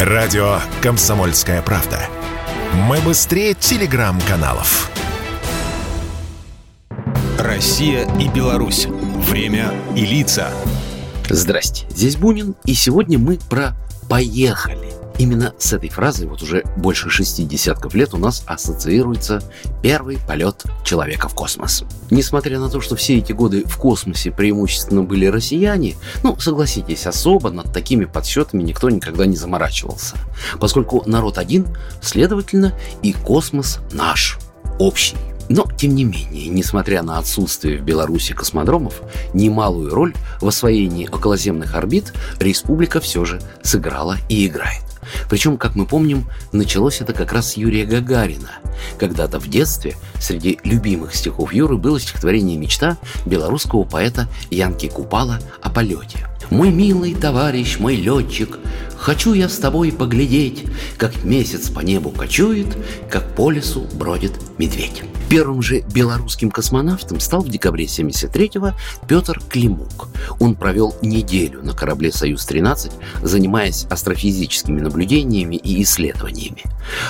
Радио «Комсомольская правда». Мы быстрее телеграм-каналов. Россия и Беларусь. Время и лица. Здрасте, здесь Бунин, и сегодня мы про «поехали». Именно с этой фразой вот уже больше шести десятков лет у нас ассоциируется первый полет человека в космос. Несмотря на то, что все эти годы в космосе преимущественно были россияне, ну, согласитесь, особо над такими подсчетами никто никогда не заморачивался. Поскольку народ один, следовательно, и космос наш, общий. Но, тем не менее, несмотря на отсутствие в Беларуси космодромов, немалую роль в освоении околоземных орбит республика все же сыграла и играет. Причем, как мы помним, началось это как раз с Юрия Гагарина. Когда-то в детстве среди любимых стихов Юры было стихотворение «Мечта» белорусского поэта Янки Купала о полете. «Мой милый товарищ, мой летчик, хочу я с тобой поглядеть, как месяц по небу кочует, как по лесу бродит медведь». Первым же белорусским космонавтом стал в декабре 73-го Петр Климук. Он провел неделю на корабле «Союз-13», занимаясь астрофизическими наблюдениями и исследованиями.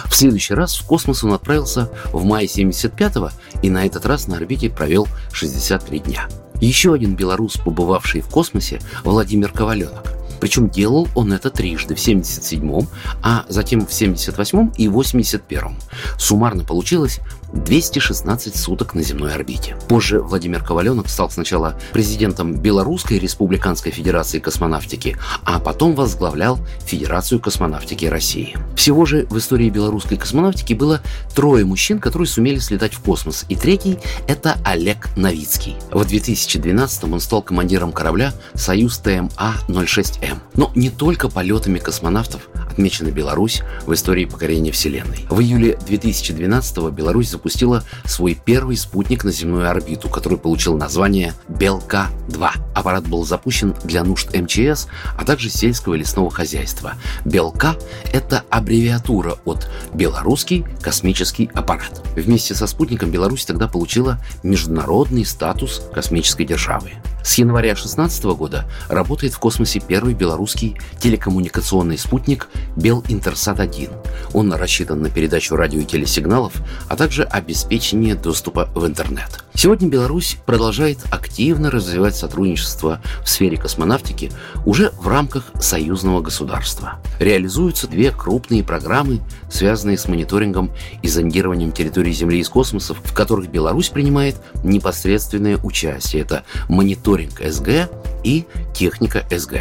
В следующий раз в космос он отправился в мае 75-го и на этот раз на орбите провел 63 дня. Еще один белорус, побывавший в космосе, Владимир Коваленок. Причем делал он это трижды, в 77-м, а затем в 78-м и 81-м. Суммарно получилось 216 суток на земной орбите. Позже Владимир Коваленок стал сначала президентом Белорусской Республиканской Федерации космонавтики, а потом возглавлял Федерацию космонавтики России. Всего же в истории белорусской космонавтики было трое мужчин, которые сумели слетать в космос, и третий – это Олег Новицкий. В 2012 он стал командиром корабля «Союз ТМА-06М». Но не только полетами космонавтов отмечена Беларусь в истории покорения Вселенной. В июле 2012 Беларусь запустила свой первый спутник на земную орбиту, который получил название «Белка-2». Аппарат был запущен для нужд МЧС, а также сельского и лесного хозяйства. «Белка» — это аббревиатура от «Белорусский космический аппарат». Вместе со спутником Беларусь тогда получила международный статус космической державы. С января 2016 года работает в космосе первый белорусский телекоммуникационный спутник Белинтерсат-1. Он рассчитан на передачу радио и телесигналов, а также обеспечение доступа в интернет. Сегодня Беларусь продолжает активно развивать сотрудничество в сфере космонавтики уже в рамках союзного государства. Реализуются две крупные программы, связанные с мониторингом и зондированием территории Земли из космосов, в которых Беларусь принимает непосредственное участие. Это мониторинг СГ и техника СГ.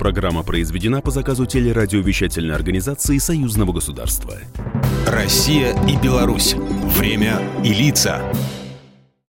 Программа произведена по заказу телерадиовещательной организации Союзного государства. Россия и Беларусь. Время и лица.